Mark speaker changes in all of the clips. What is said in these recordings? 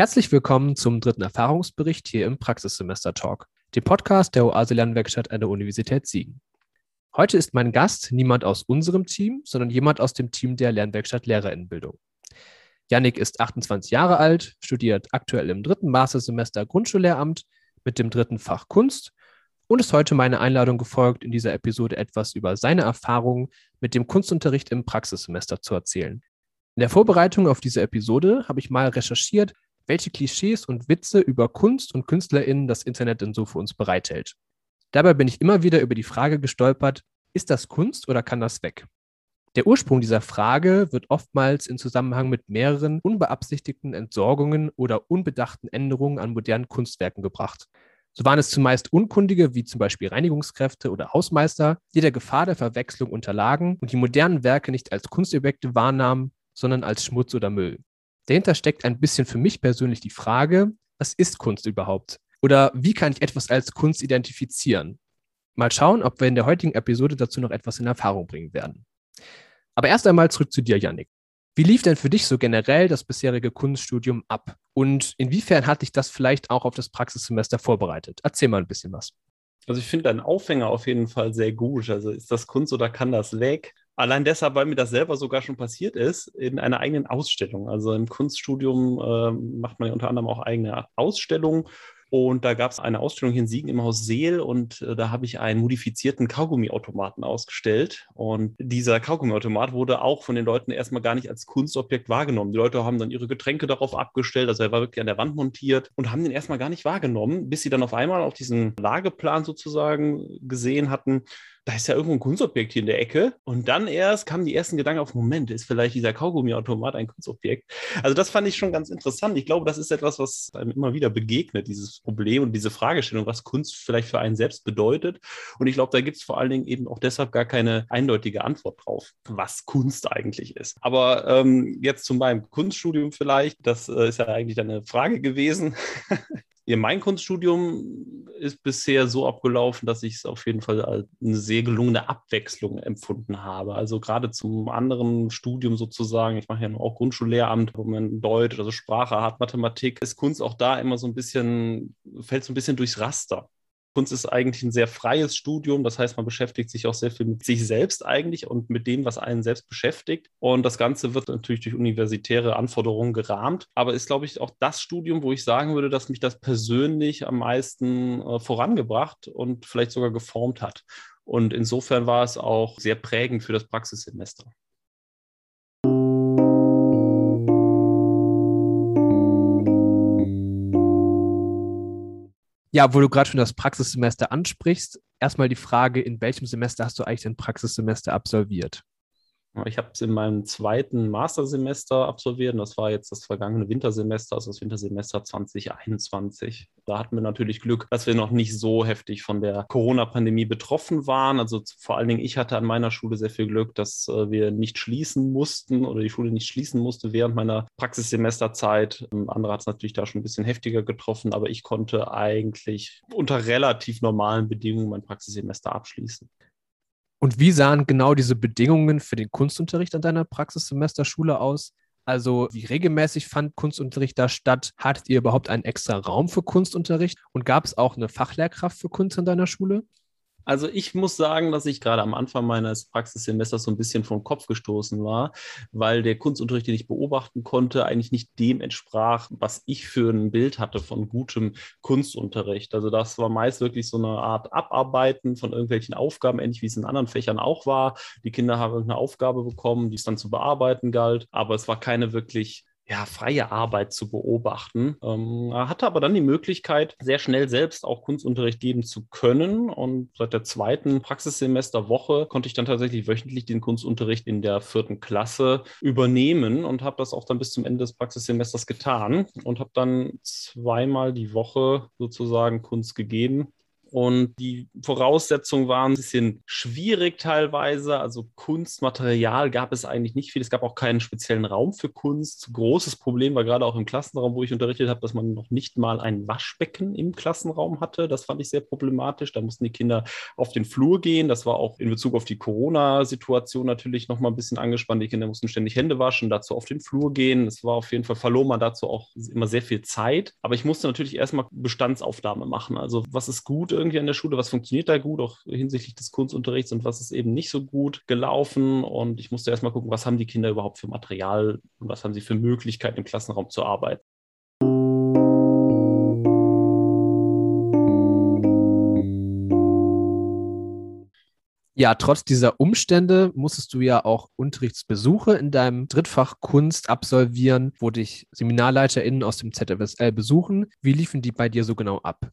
Speaker 1: Herzlich willkommen zum dritten Erfahrungsbericht hier im Praxissemester Talk, dem Podcast der Oase Lernwerkstatt an der Universität Siegen. Heute ist mein Gast niemand aus unserem Team, sondern jemand aus dem Team der Lernwerkstatt Lehrerinnenbildung. Yannick ist 28 Jahre alt, studiert aktuell im dritten Mastersemester Grundschullehramt mit dem dritten Fach Kunst und ist heute meine Einladung gefolgt, in dieser Episode etwas über seine Erfahrungen mit dem Kunstunterricht im Praxissemester zu erzählen. In der Vorbereitung auf diese Episode habe ich mal recherchiert, welche Klischees und Witze über Kunst und KünstlerInnen das Internet denn so für uns bereithält. Dabei bin ich immer wieder über die Frage gestolpert, ist das Kunst oder kann das weg? Der Ursprung dieser Frage wird oftmals in Zusammenhang mit mehreren unbeabsichtigten Entsorgungen oder unbedachten Änderungen an modernen Kunstwerken gebracht. So waren es zumeist Unkundige wie zum Beispiel Reinigungskräfte oder Hausmeister, die der Gefahr der Verwechslung unterlagen und die modernen Werke nicht als Kunstobjekte wahrnahmen, sondern als Schmutz oder Müll. Dahinter steckt ein bisschen für mich persönlich die Frage, was ist Kunst überhaupt? Oder wie kann ich etwas als Kunst identifizieren? Mal schauen, ob wir in der heutigen Episode dazu noch etwas in Erfahrung bringen werden. Aber erst einmal zurück zu dir, Yannick. Wie lief denn für dich so generell das bisherige Kunststudium ab? Und inwiefern hat dich das vielleicht auch auf das Praxissemester vorbereitet? Erzähl mal ein bisschen was.
Speaker 2: Also ich finde deinen Aufhänger auf jeden Fall sehr gut. Also ist das Kunst oder kann das weg? Allein deshalb, weil mir das selber sogar schon passiert ist, in einer eigenen Ausstellung. Also im Kunststudium äh, macht man ja unter anderem auch eigene Ausstellungen. Und da gab es eine Ausstellung hier in Siegen im Haus Seel und äh, da habe ich einen modifizierten Kaugummiautomaten ausgestellt. Und dieser Kaugummiautomat wurde auch von den Leuten erstmal gar nicht als Kunstobjekt wahrgenommen. Die Leute haben dann ihre Getränke darauf abgestellt, also er war wirklich an der Wand montiert und haben den erstmal gar nicht wahrgenommen, bis sie dann auf einmal auf diesen Lageplan sozusagen gesehen hatten, da ist ja irgendwo ein Kunstobjekt hier in der Ecke. Und dann erst kamen die ersten Gedanken auf, Moment, ist vielleicht dieser Kaugummiautomat ein Kunstobjekt? Also das fand ich schon ganz interessant. Ich glaube, das ist etwas, was einem immer wieder begegnet, dieses Problem und diese Fragestellung, was Kunst vielleicht für einen selbst bedeutet. Und ich glaube, da gibt es vor allen Dingen eben auch deshalb gar keine eindeutige Antwort drauf, was Kunst eigentlich ist. Aber ähm, jetzt zu meinem Kunststudium vielleicht, das äh, ist ja eigentlich eine Frage gewesen. Ja, mein Kunststudium ist bisher so abgelaufen, dass ich es auf jeden Fall als eine sehr gelungene Abwechslung empfunden habe. Also gerade zum anderen Studium sozusagen, ich mache ja auch Grundschullehramt, wo man Deutsch, also Sprache hat, Mathematik, ist Kunst auch da immer so ein bisschen, fällt so ein bisschen durchs Raster. Kunst ist eigentlich ein sehr freies Studium. Das heißt, man beschäftigt sich auch sehr viel mit sich selbst eigentlich und mit dem, was einen selbst beschäftigt. Und das Ganze wird natürlich durch universitäre Anforderungen gerahmt. Aber ist, glaube ich, auch das Studium, wo ich sagen würde, dass mich das persönlich am meisten äh, vorangebracht und vielleicht sogar geformt hat. Und insofern war es auch sehr prägend für das Praxissemester.
Speaker 1: Ja, wo du gerade schon das Praxissemester ansprichst, erstmal die Frage, in welchem Semester hast du eigentlich dein Praxissemester absolviert?
Speaker 2: Ich habe es in meinem zweiten Mastersemester absolviert und das war jetzt das vergangene Wintersemester, also das Wintersemester 2021. Da hatten wir natürlich Glück, dass wir noch nicht so heftig von der Corona-Pandemie betroffen waren. Also vor allen Dingen ich hatte an meiner Schule sehr viel Glück, dass äh, wir nicht schließen mussten oder die Schule nicht schließen musste während meiner Praxissemesterzeit. Ähm, andere hat es natürlich da schon ein bisschen heftiger getroffen, aber ich konnte eigentlich unter relativ normalen Bedingungen mein Praxissemester abschließen.
Speaker 1: Und wie sahen genau diese Bedingungen für den Kunstunterricht an deiner Praxissemesterschule aus? Also wie regelmäßig fand Kunstunterricht da statt? Hattet ihr überhaupt einen extra Raum für Kunstunterricht? Und gab es auch eine Fachlehrkraft für Kunst an deiner Schule?
Speaker 2: Also ich muss sagen, dass ich gerade am Anfang meines Praxissemesters so ein bisschen vom Kopf gestoßen war, weil der Kunstunterricht, den ich beobachten konnte, eigentlich nicht dem entsprach, was ich für ein Bild hatte von gutem Kunstunterricht. Also das war meist wirklich so eine Art Abarbeiten von irgendwelchen Aufgaben, ähnlich wie es in anderen Fächern auch war. Die Kinder haben irgendeine Aufgabe bekommen, die es dann zu bearbeiten galt, aber es war keine wirklich ja, freie Arbeit zu beobachten. Ähm, hatte aber dann die Möglichkeit, sehr schnell selbst auch Kunstunterricht geben zu können. Und seit der zweiten Praxissemesterwoche konnte ich dann tatsächlich wöchentlich den Kunstunterricht in der vierten Klasse übernehmen und habe das auch dann bis zum Ende des Praxissemesters getan und habe dann zweimal die Woche sozusagen Kunst gegeben Und die Voraussetzungen waren ein bisschen schwierig teilweise. Also Kunstmaterial gab es eigentlich nicht viel. Es gab auch keinen speziellen Raum für Kunst. Großes Problem war gerade auch im Klassenraum, wo ich unterrichtet habe, dass man noch nicht mal ein Waschbecken im Klassenraum hatte. Das fand ich sehr problematisch. Da mussten die Kinder auf den Flur gehen. Das war auch in Bezug auf die Corona-Situation natürlich noch mal ein bisschen angespannt. Die Kinder mussten ständig Hände waschen, dazu auf den Flur gehen. Es war auf jeden Fall verlor man dazu auch immer sehr viel Zeit. Aber ich musste natürlich erstmal Bestandsaufnahme machen. Also was ist gut irgendwie an der Schule, was funktioniert da gut, auch hinsichtlich des Kunstunterrichts und was ist eben nicht so gut gelaufen. Und ich musste erstmal gucken, was haben die Kinder überhaupt für Material und was haben sie für Möglichkeiten im Klassenraum zu arbeiten.
Speaker 1: Ja, trotz dieser Umstände musstest du ja auch Unterrichtsbesuche in deinem Drittfach Kunst absolvieren, wo dich SeminarleiterInnen aus dem ZFSL besuchen. Wie liefen die bei dir so genau ab?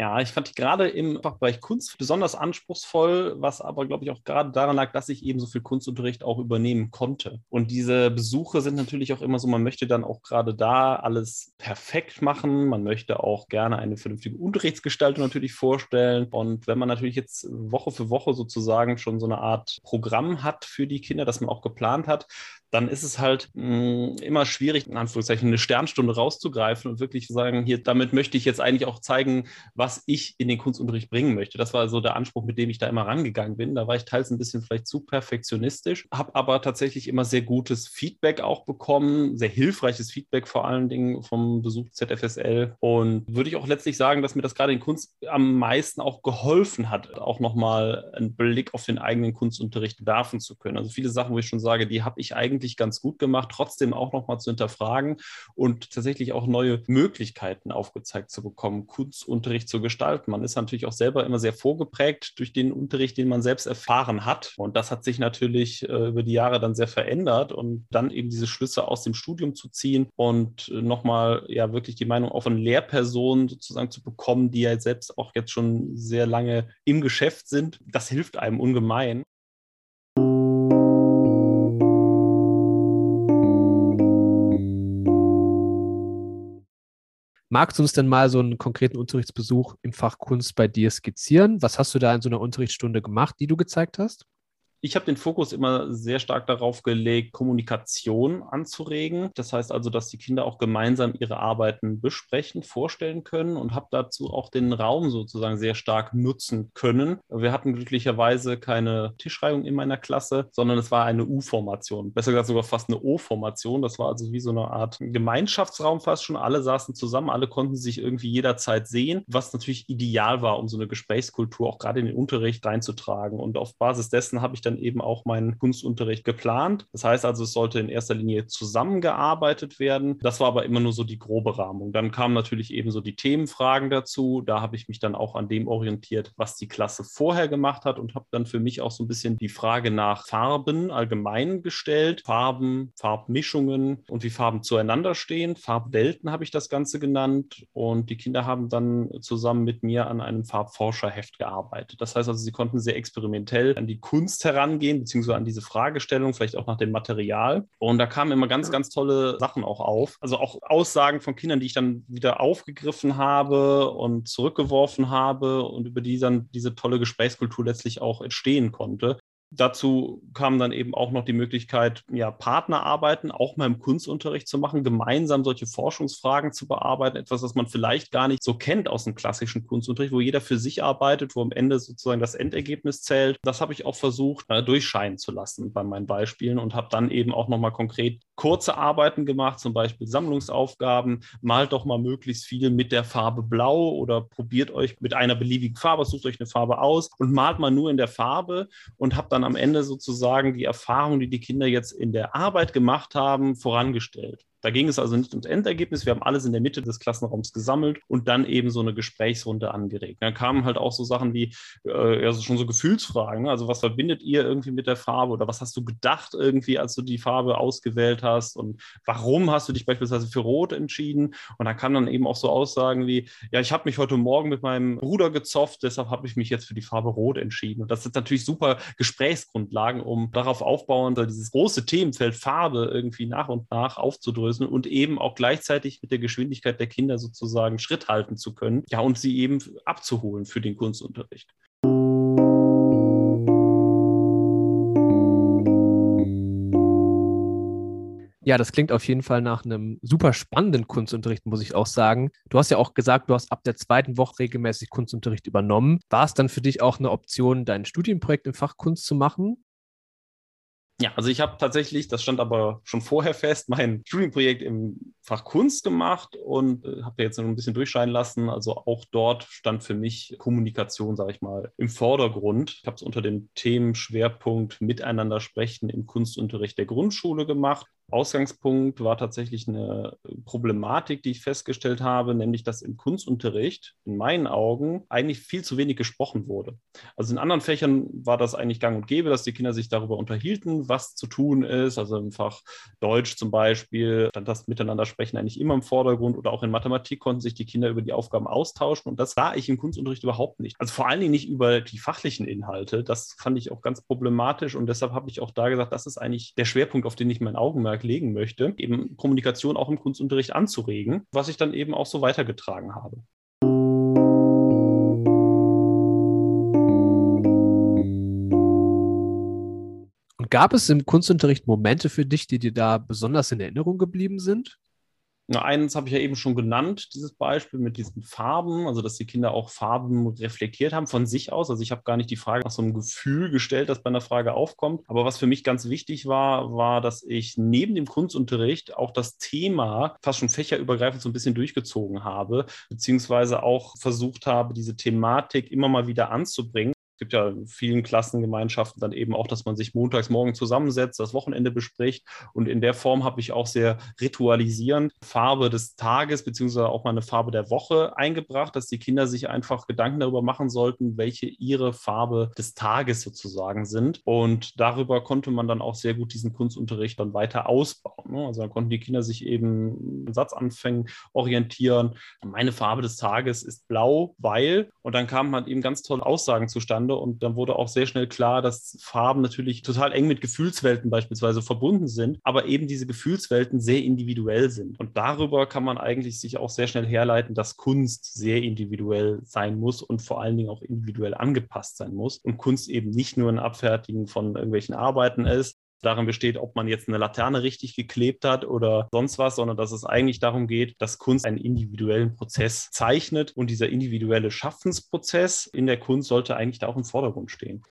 Speaker 2: Ja, ich fand die gerade im Fachbereich Kunst besonders anspruchsvoll, was aber, glaube ich, auch gerade daran lag, dass ich eben so viel Kunstunterricht auch übernehmen konnte. Und diese Besuche sind natürlich auch immer so, man möchte dann auch gerade da alles perfekt machen. Man möchte auch gerne eine vernünftige Unterrichtsgestaltung natürlich vorstellen. Und wenn man natürlich jetzt Woche für Woche sozusagen schon so eine Art Programm hat für die Kinder, das man auch geplant hat, dann ist es halt mh, mm, immer schwierig, in Anführungszeichen eine Sternstunde rauszugreifen und wirklich zu sagen, hier, damit möchte ich jetzt eigentlich auch zeigen, was ich in den Kunstunterricht bringen möchte. Das war so der Anspruch, mit dem ich da immer rangegangen bin. Da war ich teils ein bisschen vielleicht zu perfektionistisch, habe aber tatsächlich immer sehr gutes Feedback auch bekommen, sehr hilfreiches Feedback vor allen Dingen vom Besuch ZFSL. Und würde ich auch letztlich sagen, dass mir das gerade in Kunst am meisten auch geholfen hat, auch nochmal einen Blick auf den eigenen Kunstunterricht werfen zu können. Also viele Sachen, wo ich schon sage, die habe ich eigentlich eigentlich ganz gut gemacht, trotzdem auch nochmal zu hinterfragen und tatsächlich auch neue Möglichkeiten aufgezeigt zu bekommen, Kunstunterricht zu gestalten. Man ist natürlich auch selber immer sehr vorgeprägt durch den Unterricht, den man selbst erfahren hat. Und das hat sich natürlich äh, über die Jahre dann sehr verändert und dann eben diese Schlüsse aus dem Studium zu ziehen und äh, nochmal ja wirklich die Meinung auch von Lehrpersonen sozusagen zu bekommen, die ja selbst auch jetzt schon sehr lange im Geschäft sind. Das hilft einem ungemein.
Speaker 1: Magst du uns denn mal so einen konkreten Unterrichtsbesuch im Fach Kunst bei dir skizzieren? Was hast du da in so einer Unterrichtsstunde gemacht, die du gezeigt hast?
Speaker 2: Ich habe den Fokus immer sehr stark darauf gelegt, Kommunikation anzuregen. Das heißt also, dass die Kinder auch gemeinsam ihre Arbeiten besprechen, vorstellen können und habe dazu auch den Raum sozusagen sehr stark nutzen können. Wir hatten glücklicherweise keine Tischreihung in meiner Klasse, sondern es war eine U-Formation. Besser gesagt sogar fast eine O-Formation. Das war also wie so eine Art Gemeinschaftsraum fast schon. Alle saßen zusammen, alle konnten sich irgendwie jederzeit sehen, was natürlich ideal war, um so eine Gesprächskultur auch gerade in den Unterricht reinzutragen. Und auf Basis dessen habe ich dann dann eben auch meinen Kunstunterricht geplant. Das heißt also, es sollte in erster Linie zusammengearbeitet werden. Das war aber immer nur so die grobe Rahmung. Dann kamen natürlich eben so die Themenfragen dazu. Da habe ich mich dann auch an dem orientiert, was die Klasse vorher gemacht hat und habe dann für mich auch so ein bisschen die Frage nach Farben allgemein gestellt. Farben, Farbmischungen und wie Farben zueinander stehen. Farbwelten habe ich das Ganze genannt. Und die Kinder haben dann zusammen mit mir an einem Farbforscherheft gearbeitet. Das heißt also, sie konnten sehr experimentell an die Kunst heran herangehen, beziehungsweise an diese Fragestellung, vielleicht auch nach dem Material. Und da kamen immer ganz, ganz tolle Sachen auch auf. Also auch Aussagen von Kindern, die ich dann wieder aufgegriffen habe und zurückgeworfen habe und über die dann diese tolle Gesprächskultur letztlich auch entstehen konnte. Dazu kam dann eben auch noch die Möglichkeit, ja, Partnerarbeiten auch mal im Kunstunterricht zu machen, gemeinsam solche Forschungsfragen zu bearbeiten, etwas, was man vielleicht gar nicht so kennt aus dem klassischen Kunstunterricht, wo jeder für sich arbeitet, wo am Ende sozusagen das Endergebnis zählt. Das habe ich auch versucht, äh, durchscheinen zu lassen bei meinen Beispielen und habe dann eben auch nochmal konkret kurze Arbeiten gemacht, zum Beispiel Sammlungsaufgaben. Malt doch mal möglichst viel mit der Farbe Blau oder probiert euch mit einer beliebigen Farbe, sucht euch eine Farbe aus und malt mal nur in der Farbe und habt dann dann am Ende sozusagen die Erfahrung, die die Kinder jetzt in der Arbeit gemacht haben, vorangestellt. Da ging es also nicht ums Endergebnis. Wir haben alles in der Mitte des Klassenraums gesammelt und dann eben so eine Gesprächsrunde angeregt. Dann kamen halt auch so Sachen wie, äh, also schon so Gefühlsfragen. Ne? Also was verbindet ihr irgendwie mit der Farbe oder was hast du gedacht irgendwie, als du die Farbe ausgewählt hast und warum hast du dich beispielsweise für Rot entschieden? Und da kamen dann eben auch so Aussagen wie, ja, ich habe mich heute Morgen mit meinem Bruder gezofft, deshalb habe ich mich jetzt für die Farbe Rot entschieden. Und das sind natürlich super Gesprächsgrundlagen, um darauf aufbauend dieses große Themenfeld Farbe irgendwie nach und nach aufzudrücken aufzudröseln und eben auch gleichzeitig mit der Geschwindigkeit der Kinder sozusagen Schritt halten zu können. Ja, und sie eben abzuholen für den Kunstunterricht.
Speaker 1: Ja, das klingt auf jeden Fall nach einem super spannenden Kunstunterricht, muss ich auch sagen. Du hast ja auch gesagt, du hast ab der zweiten Woche regelmäßig Kunstunterricht übernommen. War es dann für dich auch eine Option, dein Studienprojekt im Fach Kunst zu machen?
Speaker 2: Ja, also ich habe tatsächlich, das stand aber schon vorher fest, mein Studienprojekt im Fach Kunst gemacht und äh, habe jetzt noch ein bisschen durchscheinen lassen. Also auch dort stand für mich Kommunikation, sage ich mal, im Vordergrund. Ich habe es unter dem Themenschwerpunkt Miteinander sprechen im Kunstunterricht der Grundschule gemacht Ausgangspunkt war tatsächlich eine Problematik, die ich festgestellt habe, nämlich dass im Kunstunterricht in meinen Augen eigentlich viel zu wenig gesprochen wurde. Also in anderen Fächern war das eigentlich gang und gäbe, dass die Kinder sich darüber unterhielten, was zu tun ist. Also im Fach Deutsch zum Beispiel stand das Miteinander sprechen eigentlich immer im Vordergrund oder auch in Mathematik konnten sich die Kinder über die Aufgaben austauschen und das sah ich im Kunstunterricht überhaupt nicht. Also vor allen Dingen nicht über die fachlichen Inhalte. Das fand ich auch ganz problematisch und deshalb habe ich auch da gesagt, das ist eigentlich der Schwerpunkt, auf den ich mein Augenmerk Augenmerk legen möchte, eben Kommunikation auch im Kunstunterricht anzuregen, was ich dann eben auch so weitergetragen habe.
Speaker 1: Und gab es im Kunstunterricht Momente für dich, die dir da besonders in Erinnerung geblieben sind?
Speaker 2: Na, eins habe ich ja eben schon genannt, dieses Beispiel mit diesen Farben, also dass die Kinder auch Farben reflektiert haben von sich aus. Also ich habe gar nicht die Frage nach so einem Gefühl gestellt, das bei einer Frage aufkommt. Aber was für mich ganz wichtig war, war, dass ich neben dem Kunstunterricht auch das Thema fast schon fächerübergreifend so ein bisschen durchgezogen habe, beziehungsweise auch versucht habe, diese Thematik immer mal wieder anzubringen gibt ja in vielen Klassengemeinschaften dann eben auch, dass man sich montags morgen zusammensetzt, das Wochenende bespricht. Und in der Form habe ich auch sehr ritualisierend Farbe des Tages beziehungsweise auch mal eine Farbe der Woche eingebracht, dass die Kinder sich einfach Gedanken darüber machen sollten, welche ihre Farbe des Tages sozusagen sind. Und darüber konnte man dann auch sehr gut diesen Kunstunterricht dann weiter ausbauen. Ne? Also dann konnten die Kinder sich eben Satzanfängen orientieren. Meine Farbe des Tages ist blau, weil, und dann kamen halt eben ganz tolle Aussagen zustande miteinander und dann wurde auch sehr schnell klar, dass Farben natürlich total eng mit Gefühlswelten beispielsweise verbunden sind, aber eben diese Gefühlswelten sehr individuell sind. Und darüber kann man eigentlich sich auch sehr schnell herleiten, dass Kunst sehr individuell sein muss und vor allen Dingen auch individuell angepasst sein muss und Kunst eben nicht nur ein Abfertigen von irgendwelchen Arbeiten ist, darin besteht, ob man jetzt eine Laterne richtig geklebt hat oder sonst was, sondern dass es eigentlich darum geht, dass Kunst einen individuellen Prozess zeichnet und dieser individuelle Schaffensprozess in der Kunst sollte eigentlich da auch im Vordergrund stehen.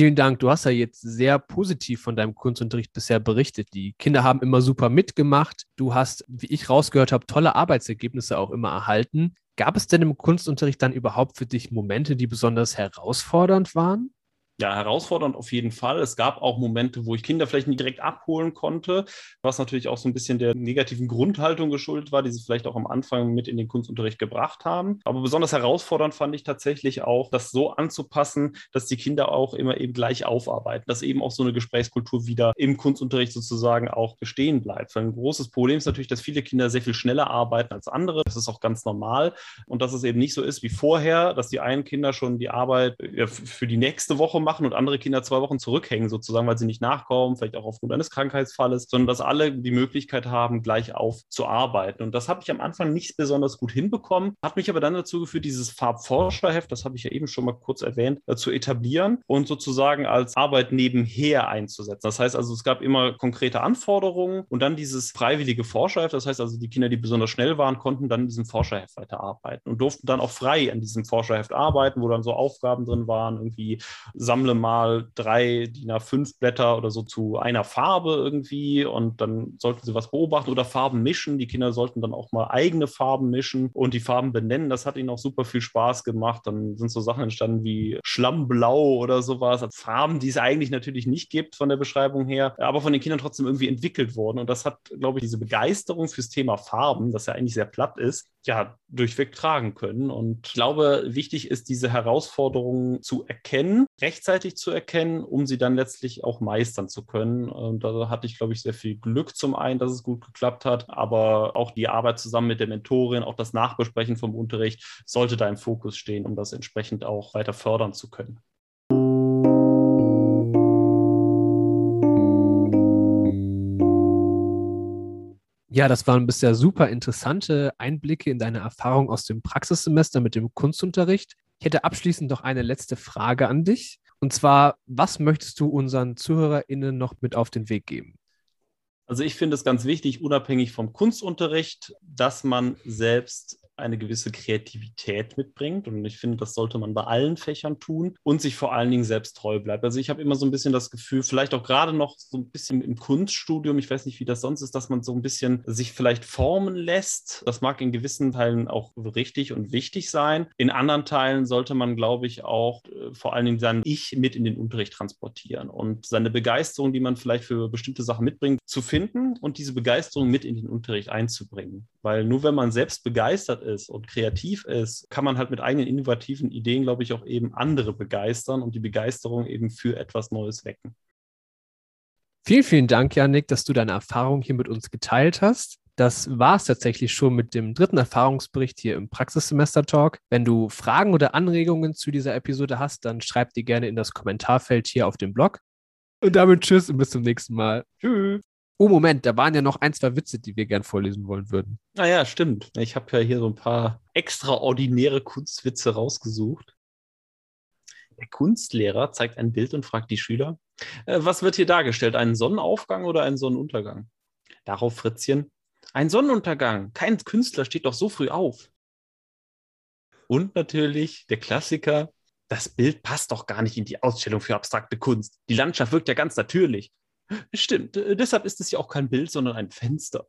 Speaker 1: Vielen Dank. Du hast ja jetzt sehr positiv von deinem Kunstunterricht bisher berichtet. Die Kinder haben immer super mitgemacht. Du hast, wie ich rausgehört habe, tolle Arbeitsergebnisse auch immer erhalten. Gab es denn im Kunstunterricht dann überhaupt für dich Momente, die besonders herausfordernd waren?
Speaker 2: Ja, herausfordernd auf jeden Fall. Es gab auch Momente, wo ich Kinder vielleicht nicht direkt abholen konnte, was natürlich auch so ein bisschen der negativen Grundhaltung geschuldet war, die sie vielleicht auch am Anfang mit in den Kunstunterricht gebracht haben. Aber besonders herausfordernd fand ich tatsächlich auch, das so anzupassen, dass die Kinder auch immer eben gleich aufarbeiten, dass eben auch so eine Gesprächskultur wieder im Kunstunterricht sozusagen auch bestehen bleibt. Weil ein großes Problem ist natürlich, dass viele Kinder sehr viel schneller arbeiten als andere. Das ist auch ganz normal. Und dass es eben nicht so ist wie vorher, dass die einen Kinder schon die Arbeit für die nächste Woche machen machen und andere Kinder zwei Wochen zurückhängen, sozusagen, weil sie nicht nachkommen, vielleicht auch aufgrund eines Krankheitsfalles, sondern dass alle die Möglichkeit haben, gleich aufzuarbeiten. Und das habe ich am Anfang nicht besonders gut hinbekommen, hat mich aber dann dazu geführt, dieses Farbforscherheft, das habe ich ja eben schon mal kurz erwähnt, äh, zu etablieren und sozusagen als Arbeit nebenher einzusetzen. Das heißt also, es gab immer konkrete Anforderungen und dann dieses freiwillige Forscherheft. Das heißt also, die Kinder, die besonders schnell waren, konnten dann in diesem Forscherheft weiterarbeiten und durften dann auch frei an diesem Forscherheft arbeiten, wo dann so Aufgaben drin waren, irgendwie sammeln sammle mal drei DIN A5 Blätter oder so zu einer Farbe irgendwie und dann sollten sie was beobachten oder Farben mischen. Die Kinder sollten dann auch mal eigene Farben mischen und die Farben benennen. Das hat ihnen auch super viel Spaß gemacht. Dann sind so Sachen entstanden wie Schlammblau oder sowas. Also Farben, die es eigentlich natürlich nicht gibt von der Beschreibung her, aber von den Kindern trotzdem irgendwie entwickelt worden. Und das hat, glaube ich, diese Begeisterung fürs Thema Farben, das ja eigentlich sehr platt ist, ja, durchweg tragen können. Und ich glaube, wichtig ist, diese Herausforderungen zu erkennen, rechtzeitig zu erkennen, um sie dann letztlich auch meistern zu können. Und da hatte ich, glaube ich, sehr viel Glück zum einen, dass es gut geklappt hat, aber auch die Arbeit zusammen mit der Mentorin, auch das Nachbesprechen vom Unterricht sollte da im Fokus stehen, um das entsprechend auch weiter fördern zu können.
Speaker 1: Ja, das waren bisher super interessante Einblicke in deine Erfahrung aus dem Praxissemester mit dem Kunstunterricht. Ich hätte abschließend noch eine letzte Frage an dich. Und zwar, was möchtest du unseren ZuhörerInnen noch mit auf den Weg geben?
Speaker 2: Also ich finde es ganz wichtig, unabhängig vom Kunstunterricht, dass man selbst eine gewisse Kreativität mitbringt. Und ich finde, das sollte man bei allen Fächern tun und sich vor allen Dingen selbst treu bleibt. Also ich habe immer so ein bisschen das Gefühl, vielleicht auch gerade noch so ein bisschen im Kunststudium, ich weiß nicht, wie das sonst ist, dass man so ein bisschen sich vielleicht formen lässt. Das mag in gewissen Teilen auch richtig und wichtig sein. In anderen Teilen sollte man, glaube ich, auch äh, vor allen Dingen sein Ich mit in den Unterricht transportieren und seine Begeisterung, die man vielleicht für bestimmte Sachen mitbringt, zu finden und diese Begeisterung mit in den Unterricht einzubringen. Weil nur wenn man selbst begeistert ist und kreativ ist, kann man halt mit eigenen innovativen Ideen, glaube ich, auch eben andere begeistern und die Begeisterung eben für etwas Neues wecken.
Speaker 1: Vielen, vielen Dank, Janik, dass du deine Erfahrung hier mit uns geteilt hast. Das war es tatsächlich schon mit dem dritten Erfahrungsbericht hier im Praxissemester-Talk. Wenn du Fragen oder Anregungen zu dieser Episode hast, dann schreib die gerne in das Kommentarfeld hier auf dem Blog. Und damit tschüss und bis zum nächsten Mal. Tschüss. Oh, Moment, da waren ja noch ein, zwei Witze, die wir gern vorlesen wollen würden.
Speaker 2: Naja, ah stimmt. Ich habe ja hier so ein paar extraordinäre Kunstwitze rausgesucht. Der Kunstlehrer zeigt ein Bild und fragt die Schüler, äh, was wird hier dargestellt, einen Sonnenaufgang oder einen Sonnenuntergang? Darauf Fritzchen, ein Sonnenuntergang. Kein Künstler steht doch so früh auf. Und natürlich der Klassiker, das Bild passt doch gar nicht in die Ausstellung für abstrakte Kunst. Die Landschaft wirkt ja ganz natürlich. Stimmt, äh, deshalb ist es ja auch kein Bild, sondern ein Fenster.